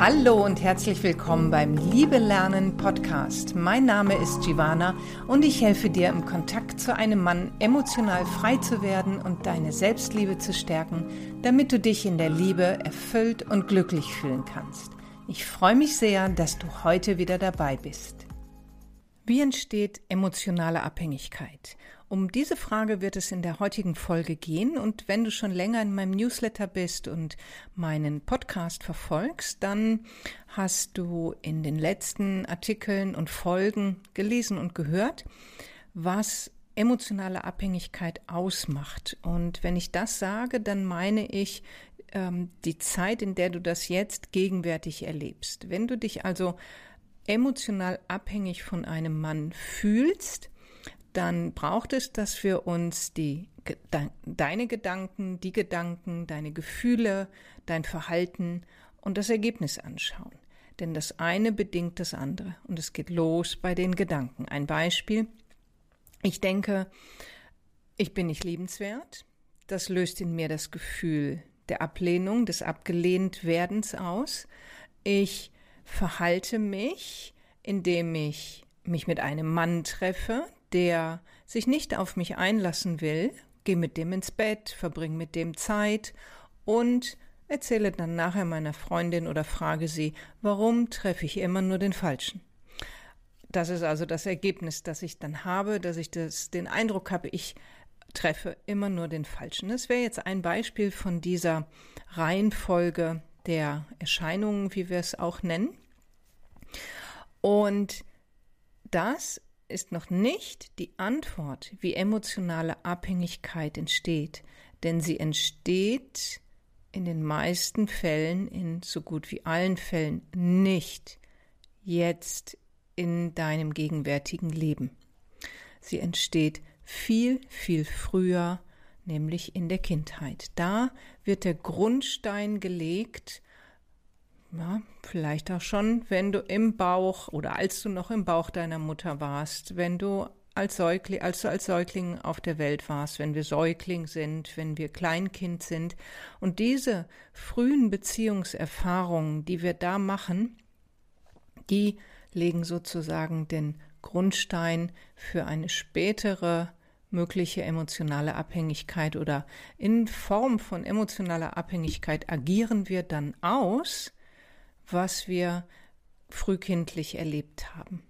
Hallo und herzlich willkommen beim Liebe Lernen Podcast. Mein Name ist Giovanna und ich helfe dir im Kontakt zu einem Mann emotional frei zu werden und deine Selbstliebe zu stärken, damit du dich in der Liebe erfüllt und glücklich fühlen kannst. Ich freue mich sehr, dass du heute wieder dabei bist. Wie entsteht emotionale Abhängigkeit? Um diese Frage wird es in der heutigen Folge gehen und wenn du schon länger in meinem Newsletter bist und meinen Podcast verfolgst, dann hast du in den letzten Artikeln und Folgen gelesen und gehört, was emotionale Abhängigkeit ausmacht. Und wenn ich das sage, dann meine ich ähm, die Zeit, in der du das jetzt gegenwärtig erlebst. Wenn du dich also emotional abhängig von einem Mann fühlst, dann braucht es, dass wir uns die deine Gedanken, die Gedanken, deine Gefühle, dein Verhalten und das Ergebnis anschauen. Denn das eine bedingt das andere und es geht los bei den Gedanken. Ein Beispiel. Ich denke, ich bin nicht liebenswert. Das löst in mir das Gefühl der Ablehnung, des Abgelehntwerdens aus. Ich verhalte mich, indem ich mich mit einem Mann treffe, der sich nicht auf mich einlassen will, gehe mit dem ins Bett, verbringe mit dem Zeit und erzähle dann nachher meiner Freundin oder frage sie, warum treffe ich immer nur den Falschen? Das ist also das Ergebnis, das ich dann habe, dass ich das, den Eindruck habe, ich treffe immer nur den Falschen. Das wäre jetzt ein Beispiel von dieser Reihenfolge der Erscheinungen, wie wir es auch nennen. Und das ist noch nicht die Antwort, wie emotionale Abhängigkeit entsteht, denn sie entsteht in den meisten Fällen, in so gut wie allen Fällen nicht jetzt in deinem gegenwärtigen Leben. Sie entsteht viel, viel früher, nämlich in der Kindheit. Da wird der Grundstein gelegt ja, vielleicht auch schon, wenn du im Bauch oder als du noch im Bauch deiner Mutter warst, wenn du als Säugling, als du als Säugling auf der Welt warst, wenn wir Säugling sind, wenn wir Kleinkind sind. Und diese frühen Beziehungserfahrungen, die wir da machen, die legen sozusagen den Grundstein für eine spätere mögliche emotionale Abhängigkeit oder in Form von emotionaler Abhängigkeit agieren wir dann aus, was wir frühkindlich erlebt haben.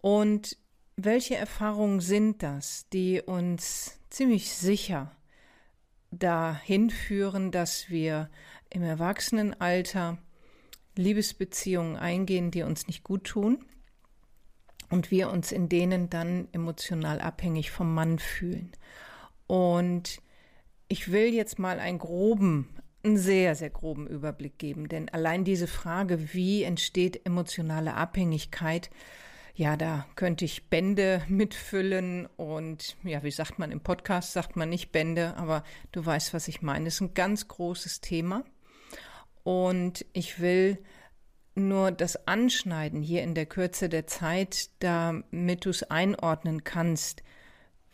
Und welche Erfahrungen sind das, die uns ziemlich sicher dahin führen, dass wir im Erwachsenenalter Liebesbeziehungen eingehen, die uns nicht gut tun und wir uns in denen dann emotional abhängig vom Mann fühlen. Und ich will jetzt mal einen groben einen sehr, sehr groben Überblick geben. Denn allein diese Frage, wie entsteht emotionale Abhängigkeit, ja, da könnte ich Bände mitfüllen und ja, wie sagt man im Podcast, sagt man nicht Bände, aber du weißt, was ich meine. Es ist ein ganz großes Thema und ich will nur das Anschneiden hier in der Kürze der Zeit, damit du es einordnen kannst,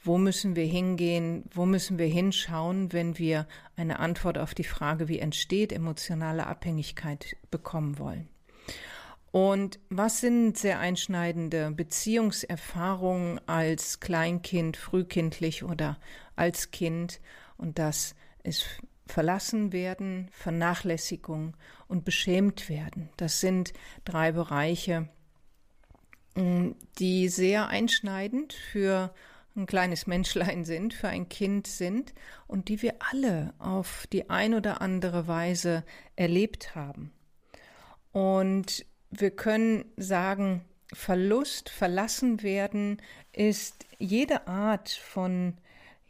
wo müssen wir hingehen? Wo müssen wir hinschauen, wenn wir eine Antwort auf die Frage, wie entsteht emotionale Abhängigkeit, bekommen wollen? Und was sind sehr einschneidende Beziehungserfahrungen als Kleinkind, frühkindlich oder als Kind? Und das ist verlassen werden, Vernachlässigung und beschämt werden. Das sind drei Bereiche, die sehr einschneidend für ein kleines Menschlein sind, für ein Kind sind und die wir alle auf die ein oder andere Weise erlebt haben. Und wir können sagen, Verlust, verlassen werden ist jede Art von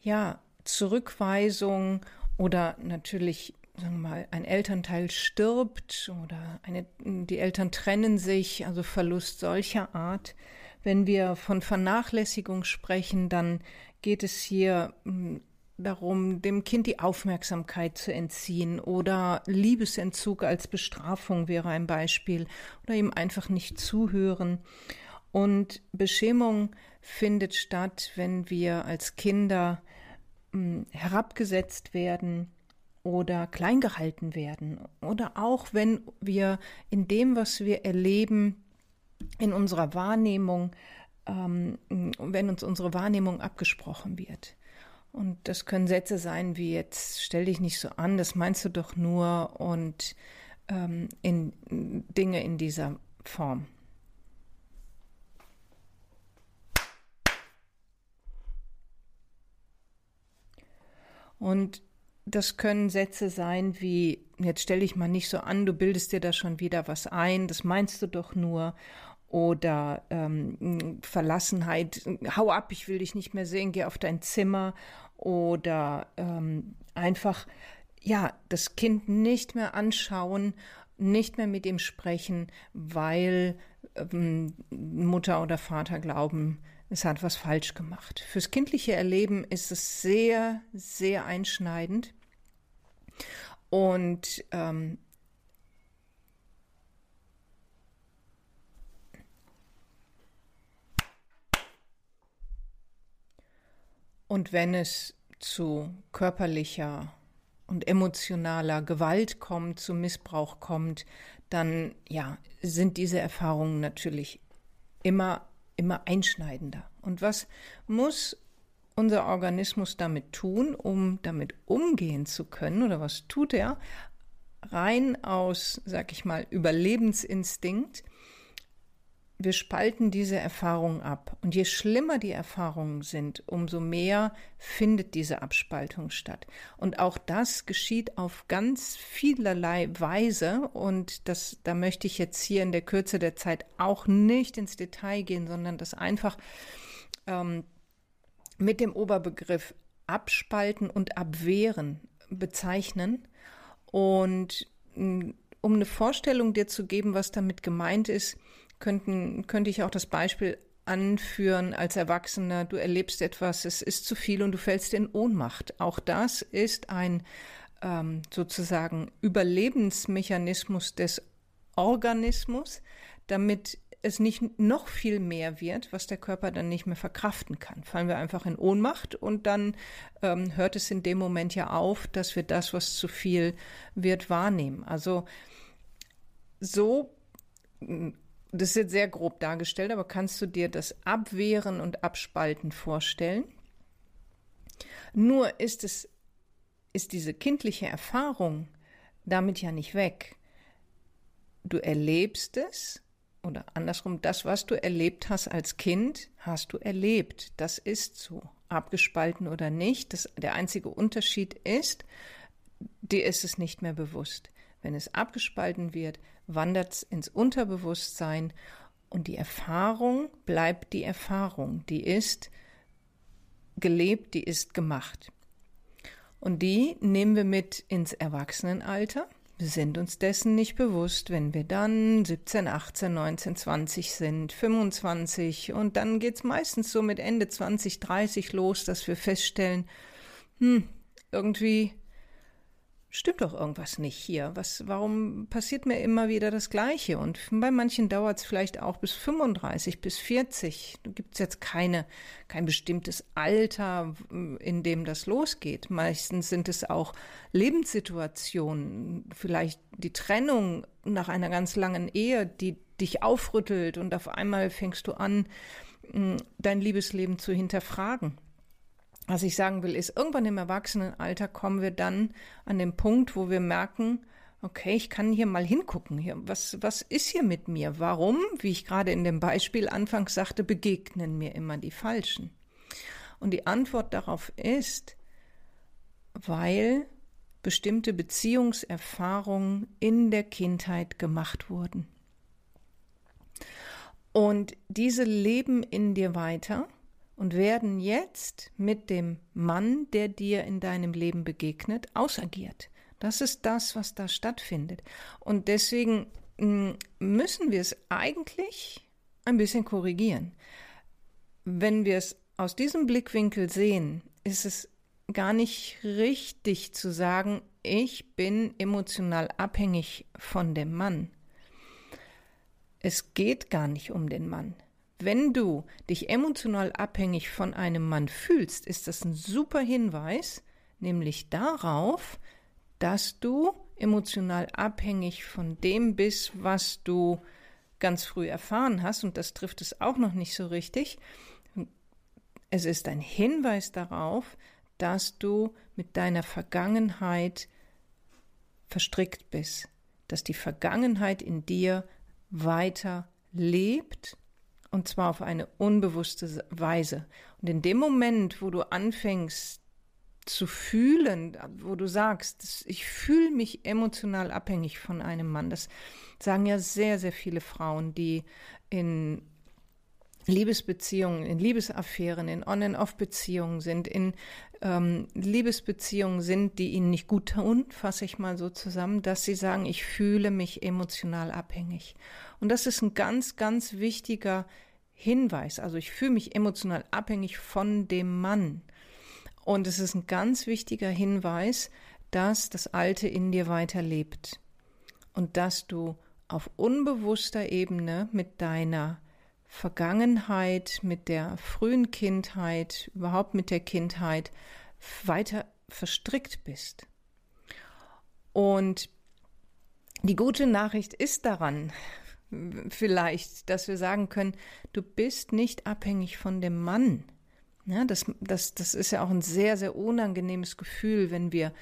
ja, Zurückweisung oder natürlich sagen wir mal, ein Elternteil stirbt oder eine, die Eltern trennen sich, also Verlust solcher Art, wenn wir von Vernachlässigung sprechen, dann geht es hier hm, darum, dem Kind die Aufmerksamkeit zu entziehen oder Liebesentzug als Bestrafung wäre ein Beispiel oder ihm einfach nicht zuhören. Und Beschämung findet statt, wenn wir als Kinder hm, herabgesetzt werden oder klein gehalten werden oder auch wenn wir in dem, was wir erleben, in unserer Wahrnehmung, ähm, wenn uns unsere Wahrnehmung abgesprochen wird. Und das können Sätze sein wie jetzt stell dich nicht so an, das meinst du doch nur und ähm, in Dinge in dieser Form. Und das können Sätze sein wie, jetzt stell dich mal nicht so an, du bildest dir da schon wieder was ein, das meinst du doch nur. Oder ähm, Verlassenheit, hau ab, ich will dich nicht mehr sehen, geh auf dein Zimmer. Oder ähm, einfach, ja, das Kind nicht mehr anschauen, nicht mehr mit ihm sprechen, weil ähm, Mutter oder Vater glauben, es hat was falsch gemacht. Fürs kindliche Erleben ist es sehr, sehr einschneidend. Und ähm, Und wenn es zu körperlicher und emotionaler Gewalt kommt, zu Missbrauch kommt, dann ja, sind diese Erfahrungen natürlich immer immer einschneidender. Und was muss unser Organismus damit tun, um damit umgehen zu können oder was tut er? Rein aus, sag ich mal, Überlebensinstinkt wir spalten diese Erfahrungen ab. Und je schlimmer die Erfahrungen sind, umso mehr findet diese Abspaltung statt. Und auch das geschieht auf ganz vielerlei Weise. Und das, da möchte ich jetzt hier in der Kürze der Zeit auch nicht ins Detail gehen, sondern das einfach ähm, mit dem Oberbegriff abspalten und abwehren bezeichnen. Und mm, um eine Vorstellung dir zu geben, was damit gemeint ist, könnten, könnte ich auch das Beispiel anführen als Erwachsener, du erlebst etwas, es ist zu viel und du fällst in Ohnmacht. Auch das ist ein ähm, sozusagen Überlebensmechanismus des Organismus, damit es nicht noch viel mehr wird, was der Körper dann nicht mehr verkraften kann. Fallen wir einfach in Ohnmacht und dann ähm, hört es in dem Moment ja auf, dass wir das, was zu viel wird, wahrnehmen. Also so das ist jetzt sehr grob dargestellt, aber kannst du dir das Abwehren und Abspalten vorstellen? Nur ist es, ist diese kindliche Erfahrung damit ja nicht weg. Du erlebst es oder andersrum, das, was du erlebt hast als Kind, hast du erlebt. Das ist so. Abgespalten oder nicht. Das, der einzige Unterschied ist, dir ist es nicht mehr bewusst. Wenn es abgespalten wird, wandert es ins Unterbewusstsein und die Erfahrung bleibt die Erfahrung. Die ist gelebt, die ist gemacht. Und die nehmen wir mit ins Erwachsenenalter. Wir sind uns dessen nicht bewusst, wenn wir dann 17, 18, 19, 20 sind, 25 und dann geht es meistens so mit Ende 20, 30 los, dass wir feststellen, hm, irgendwie stimmt doch irgendwas nicht hier. Was, warum passiert mir immer wieder das Gleiche? Und bei manchen dauert es vielleicht auch bis 35, bis 40. Da gibt es jetzt keine, kein bestimmtes Alter, in dem das losgeht. Meistens sind es auch Lebenssituationen, vielleicht die Trennung nach einer ganz langen Ehe, die dich aufrüttelt und auf einmal fängst du an, dein Liebesleben zu hinterfragen. Was ich sagen will, ist, irgendwann im Erwachsenenalter kommen wir dann an den Punkt, wo wir merken, okay, ich kann hier mal hingucken. Hier, was, was ist hier mit mir? Warum, wie ich gerade in dem Beispiel anfangs sagte, begegnen mir immer die Falschen? Und die Antwort darauf ist, weil bestimmte Beziehungserfahrungen in der Kindheit gemacht wurden. Und diese leben in dir weiter und werden jetzt mit dem Mann, der dir in deinem Leben begegnet, ausagiert. Das ist das, was da stattfindet. Und deswegen hm, müssen wir es eigentlich ein bisschen korrigieren. Wenn wir es aus diesem Blickwinkel sehen, ist es gar nicht richtig zu sagen, ich bin emotional abhängig von dem Mann. Es geht gar nicht um den Mann. Wenn du dich emotional abhängig von einem Mann fühlst, ist das ein super Hinweis, nämlich darauf, dass du emotional abhängig von dem bist, was du ganz früh erfahren hast, und das trifft es auch noch nicht so richtig. Es ist ein Hinweis darauf, dass du mit deiner Vergangenheit verstrickt bist, dass die Vergangenheit in dir weiter lebt und zwar auf eine unbewusste Weise. Und in dem Moment, wo du anfängst zu fühlen, wo du sagst, ich fühle mich emotional abhängig von einem Mann, das sagen ja sehr, sehr viele Frauen, die in Liebesbeziehungen, in Liebesaffären, in On-and-Off-Beziehungen sind, in ähm, Liebesbeziehungen sind, die ihnen nicht gut tun, fasse ich mal so zusammen, dass sie sagen, ich fühle mich emotional abhängig. Und das ist ein ganz, ganz wichtiger Hinweis. Also ich fühle mich emotional abhängig von dem Mann. Und es ist ein ganz wichtiger Hinweis, dass das Alte in dir weiterlebt und dass du auf unbewusster Ebene mit deiner Vergangenheit, mit der frühen Kindheit, überhaupt mit der Kindheit weiter verstrickt bist. Und die gute Nachricht ist daran, vielleicht, dass wir sagen können, du bist nicht abhängig von dem Mann. Ja, das, das, das ist ja auch ein sehr, sehr unangenehmes Gefühl, wenn wir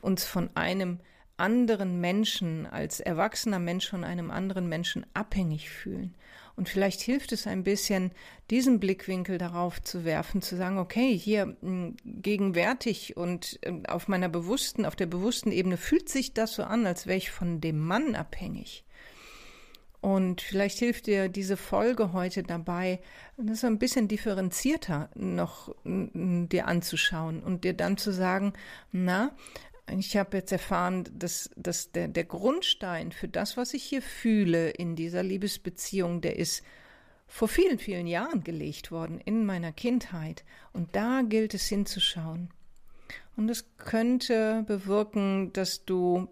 uns von einem anderen Menschen, als erwachsener Mensch von einem anderen Menschen abhängig fühlen. Und vielleicht hilft es ein bisschen, diesen Blickwinkel darauf zu werfen, zu sagen, okay, hier hm, gegenwärtig und ähm, auf meiner bewussten, auf der bewussten Ebene fühlt sich das so an, als wäre ich von dem Mann abhängig. Und vielleicht hilft dir diese Folge heute dabei, das ein bisschen differenzierter noch dir anzuschauen und dir dann zu sagen, na, ich habe jetzt erfahren, dass, dass der, der Grundstein für das, was ich hier fühle in dieser Liebesbeziehung, der ist vor vielen, vielen Jahren gelegt worden, in meiner Kindheit. Und da gilt es hinzuschauen. Und es könnte bewirken, dass du,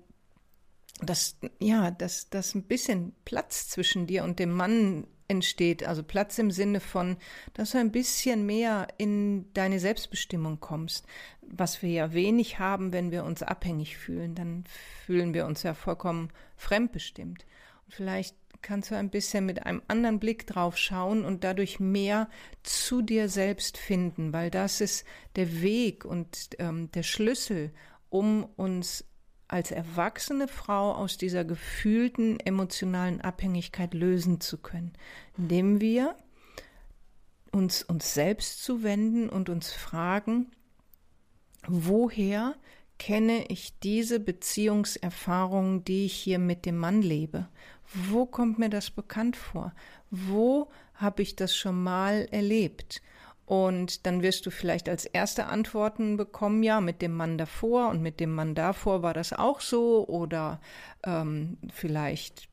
dass, ja, dass, dass ein bisschen Platz zwischen dir und dem Mann entsteht, also Platz im Sinne von, dass du ein bisschen mehr in deine Selbstbestimmung kommst, was wir ja wenig haben, wenn wir uns abhängig fühlen, dann fühlen wir uns ja vollkommen fremdbestimmt. Und vielleicht kannst du ein bisschen mit einem anderen Blick drauf schauen und dadurch mehr zu dir selbst finden, weil das ist der Weg und ähm, der Schlüssel, um uns als erwachsene Frau aus dieser gefühlten emotionalen Abhängigkeit lösen zu können, indem wir uns uns selbst zuwenden und uns fragen, woher kenne ich diese Beziehungserfahrung, die ich hier mit dem Mann lebe? Wo kommt mir das bekannt vor? Wo habe ich das schon mal erlebt? Und dann wirst du vielleicht als erste Antworten bekommen, ja, mit dem Mann davor und mit dem Mann davor war das auch so oder ähm, vielleicht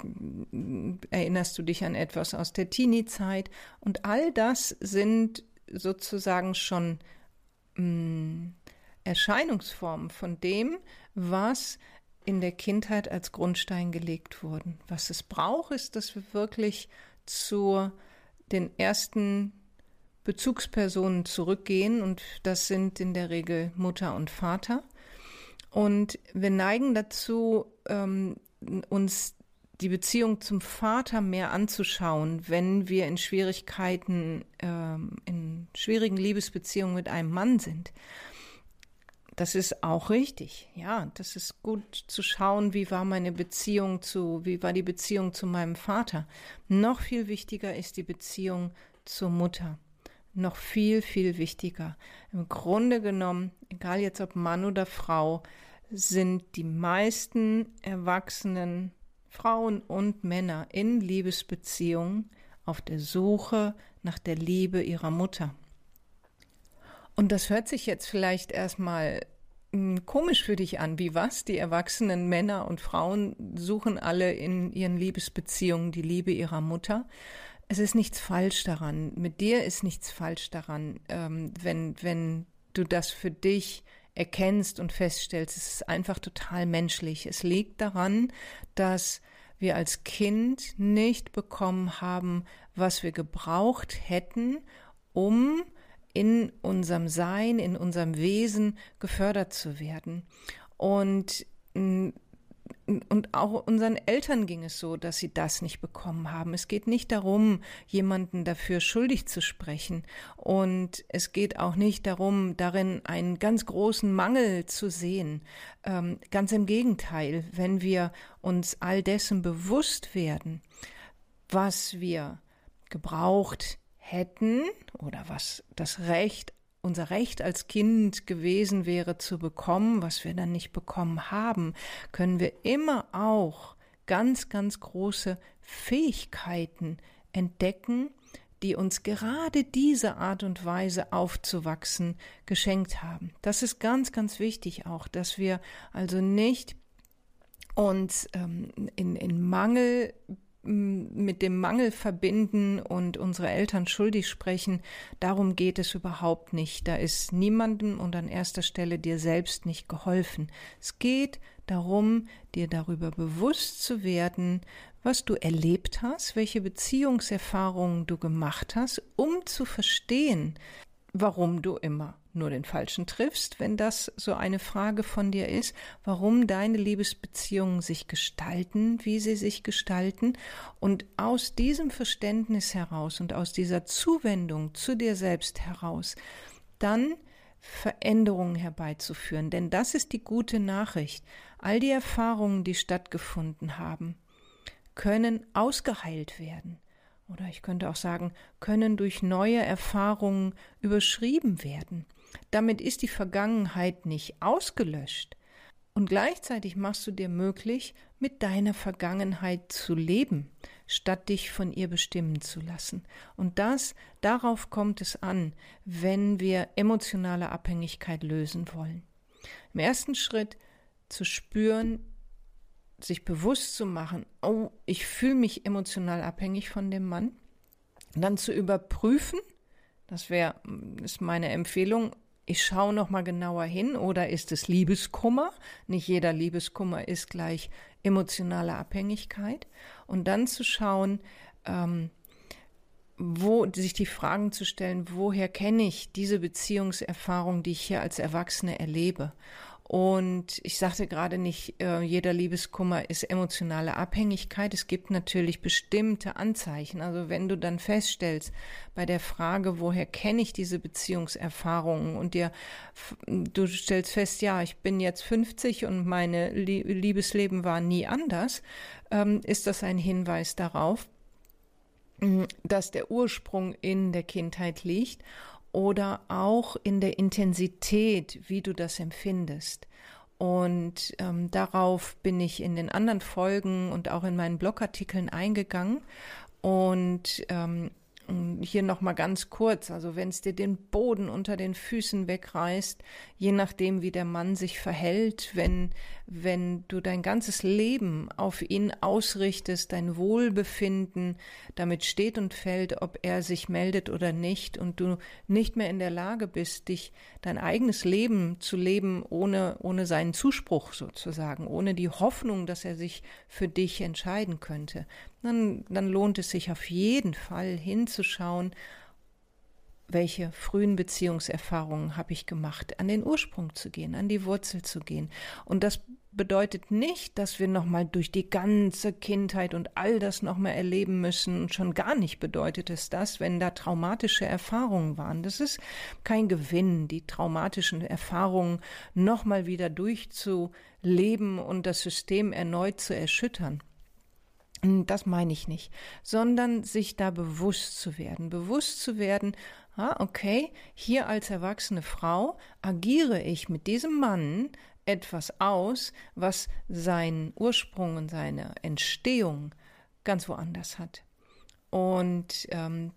mm, erinnerst du dich an etwas aus der Teenie-Zeit. Und all das sind sozusagen schon mh, mm, Erscheinungsformen von dem, was in der Kindheit als Grundstein gelegt wurden. Was es braucht, ist, dass wir wirklich zu den ersten Bezugspersonen zurückgehen und das sind in der Regel Mutter und Vater. Und wir neigen dazu, ähm, uns die Beziehung zum Vater mehr anzuschauen, wenn wir in Schwierigkeiten, ähm, in schwierigen Liebesbeziehungen mit einem Mann sind. Das ist auch richtig. Ja, das ist gut zu schauen, wie war meine Beziehung zu, wie war die Beziehung zu meinem Vater. Noch viel wichtiger ist die Beziehung zur Mutter noch viel, viel wichtiger. Im Grunde genommen, egal jetzt ob Mann oder Frau, sind die meisten erwachsenen Frauen und Männer in Liebesbeziehungen auf der Suche nach der Liebe ihrer Mutter. Und das hört sich jetzt vielleicht erstmal hm, komisch für dich an. Wie was? Die erwachsenen Männer und Frauen suchen alle in ihren Liebesbeziehungen die Liebe ihrer Mutter es ist nichts falsch daran. Mit dir ist nichts falsch daran, ähm, wenn, wenn du das für dich erkennst und feststellst. Es ist einfach total menschlich. Es liegt daran, dass wir als Kind nicht bekommen haben, was wir gebraucht hätten, um in unserem Sein, in unserem Wesen gefördert zu werden. Und und auch unseren Eltern ging es so, dass sie das nicht bekommen haben. Es geht nicht darum, jemanden dafür schuldig zu sprechen. Und es geht auch nicht darum, darin einen ganz großen Mangel zu sehen. Ähm, ganz im Gegenteil, wenn wir uns all dessen bewusst werden, was wir gebraucht hätten oder was das Recht unser Recht als Kind gewesen wäre zu bekommen, was wir dann nicht bekommen haben, können wir immer auch ganz, ganz große Fähigkeiten entdecken, die uns gerade diese Art und Weise aufzuwachsen geschenkt haben. Das ist ganz, ganz wichtig auch, dass wir also nicht uns ähm, in, in Mangel mit dem Mangel verbinden und unsere Eltern schuldig sprechen, darum geht es überhaupt nicht. Da ist niemandem und an erster Stelle dir selbst nicht geholfen. Es geht darum, dir darüber bewusst zu werden, was du erlebt hast, welche Beziehungserfahrungen du gemacht hast, um zu verstehen, warum du immer nur den Falschen triffst, wenn das so eine Frage von dir ist, warum deine Liebesbeziehungen sich gestalten, wie sie sich gestalten. Und aus diesem Verständnis heraus und aus dieser Zuwendung zu dir selbst heraus, dann Veränderungen herbeizuführen. Denn das ist die gute Nachricht. All die Erfahrungen, die stattgefunden haben, können ausgeheilt werden oder ich könnte auch sagen, können durch neue Erfahrungen überschrieben werden. Damit ist die Vergangenheit nicht ausgelöscht. Und gleichzeitig machst du dir möglich, mit deiner Vergangenheit zu leben, statt dich von ihr bestimmen zu lassen. Und das, darauf kommt es an, wenn wir emotionale Abhängigkeit lösen wollen. Im ersten Schritt zu spüren, sich bewusst zu machen, oh, ich fühle mich emotional abhängig von dem Mann, dann zu überprüfen, das wäre ist meine Empfehlung, ich schaue noch mal genauer hin oder ist es Liebeskummer? Nicht jeder Liebeskummer ist gleich emotionale Abhängigkeit und dann zu schauen, ähm, wo sich die Fragen zu stellen, woher kenne ich diese Beziehungserfahrung, die ich hier als Erwachsene erlebe und ich sagte gerade nicht, äh, jeder Liebeskummer ist emotionale Abhängigkeit. Es gibt natürlich bestimmte Anzeichen. Also wenn du dann feststellst bei der Frage, woher kenne ich diese Beziehungserfahrungen und dir, du stellst fest, ja, ich bin jetzt 50 und meine Liebesleben war nie anders, ähm, ist das ein Hinweis darauf, dass der Ursprung in der Kindheit liegt oder auch in der Intensität, wie du das empfindest. Und ähm, darauf bin ich in den anderen Folgen und auch in meinen Blogartikeln eingegangen. Und ähm, hier noch mal ganz kurz, also wenn es dir den Boden unter den Füßen wegreißt, je nachdem wie der Mann sich verhält, wenn wenn du dein ganzes Leben auf ihn ausrichtest, dein Wohlbefinden damit steht und fällt, ob er sich meldet oder nicht und du nicht mehr in der Lage bist, dich dein eigenes Leben zu leben ohne ohne seinen Zuspruch sozusagen, ohne die Hoffnung, dass er sich für dich entscheiden könnte, dann, dann lohnt es sich auf jeden Fall hinzuschauen, welche frühen Beziehungserfahrungen habe ich gemacht, an den Ursprung zu gehen, an die Wurzel zu gehen. Und das bedeutet nicht, dass wir nochmal durch die ganze Kindheit und all das nochmal erleben müssen. Und schon gar nicht bedeutet es das, wenn da traumatische Erfahrungen waren. Das ist kein Gewinn, die traumatischen Erfahrungen nochmal wieder durchzuleben und das System erneut zu erschüttern. Hm, das meine ich nicht, sondern sich da bewusst zu werden, bewusst zu werden, ah, okay, hier als erwachsene Frau agiere ich mit diesem Mann etwas aus, was seinen Ursprung und seine Entstehung ganz woanders hat. Und ähm,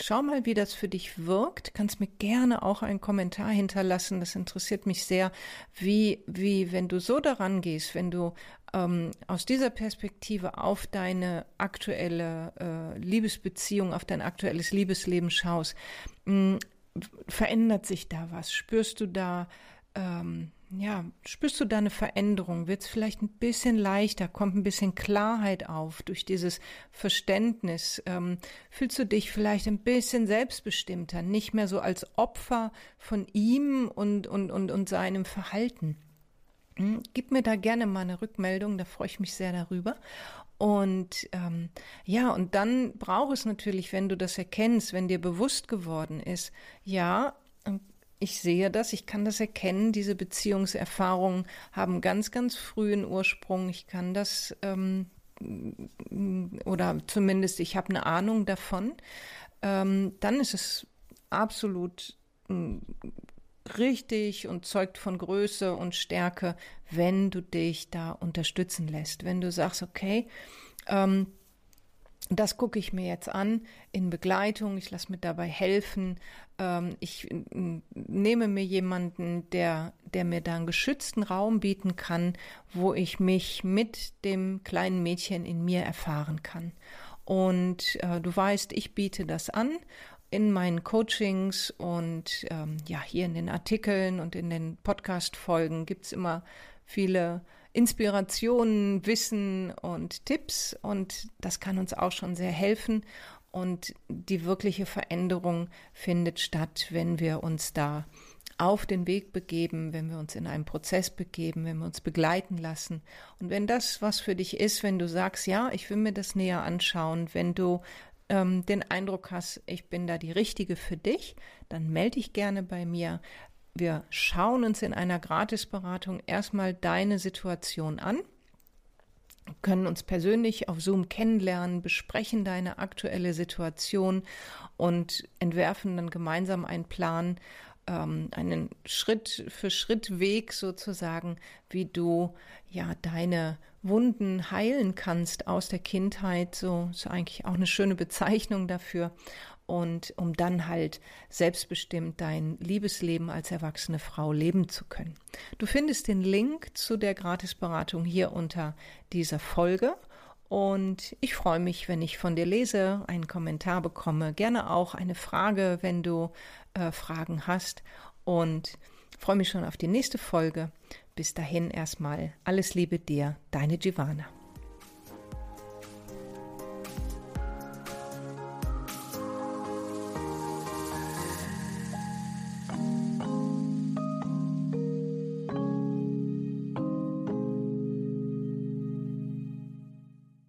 Schau mal, wie das für dich wirkt. Kannst mir gerne auch einen Kommentar hinterlassen. Das interessiert mich sehr, wie, wie, wenn du so daran gehst, wenn du ähm, aus dieser Perspektive auf deine aktuelle äh, Liebesbeziehung, auf dein aktuelles Liebesleben schaust, mh, verändert sich da was? Spürst du da ähm, ja, spürst du da eine Veränderung? Wird es vielleicht ein bisschen leichter? Kommt ein bisschen Klarheit auf durch dieses Verständnis? Ähm, fühlst du dich vielleicht ein bisschen selbstbestimmter, nicht mehr so als Opfer von ihm und, und, und, und seinem Verhalten? Hm, gib mir da gerne mal eine Rückmeldung, da freue ich mich sehr darüber. Und ähm, ja, und dann braucht es natürlich, wenn du das erkennst, wenn dir bewusst geworden ist, ja, ich sehe das, ich kann das erkennen, diese Beziehungserfahrungen haben ganz, ganz frühen Ursprung. Ich kann das, ähm, oder zumindest ich habe eine Ahnung davon. Ähm, dann ist es absolut hm, richtig und zeugt von Größe und Stärke, wenn du dich da unterstützen lässt. Wenn du sagst, okay, ähm, das gucke ich mir jetzt an in Begleitung, ich lasse mir dabei helfen, ähm, ich nehme mir jemanden, der, der mir da einen geschützten Raum bieten kann, wo ich mich mit dem kleinen Mädchen in mir erfahren kann. Und äh, du weißt, ich biete das an in meinen Coachings und ähm, ja, hier in den Artikeln und in den Podcast-Folgen gibt es immer viele Inspirationen, Wissen und Tipps und das kann uns auch schon sehr helfen. Und die wirkliche Veränderung findet statt, wenn wir uns da auf den Weg begeben, wenn wir uns in einen Prozess begeben, wenn wir uns begleiten lassen. Und wenn das was für dich ist, wenn du sagst, ja, ich will mir das näher anschauen, wenn du ähm, den Eindruck hast, ich bin da die Richtige für dich, dann melde dich gerne bei mir. Wir schauen uns in einer Gratisberatung erstmal deine Situation an, können uns persönlich auf Zoom kennenlernen, besprechen deine aktuelle Situation und entwerfen dann gemeinsam einen Plan, ähm, einen Schritt für Schritt Weg sozusagen, wie du ja deine Wunden heilen kannst aus der Kindheit. So ist eigentlich auch eine schöne Bezeichnung dafür. Und um dann halt selbstbestimmt dein Liebesleben als erwachsene Frau leben zu können. Du findest den Link zu der Gratisberatung hier unter dieser Folge. Und ich freue mich, wenn ich von dir lese, einen Kommentar bekomme, gerne auch eine Frage, wenn du äh, Fragen hast. Und freue mich schon auf die nächste Folge. Bis dahin erstmal alles Liebe dir, deine Giovanna.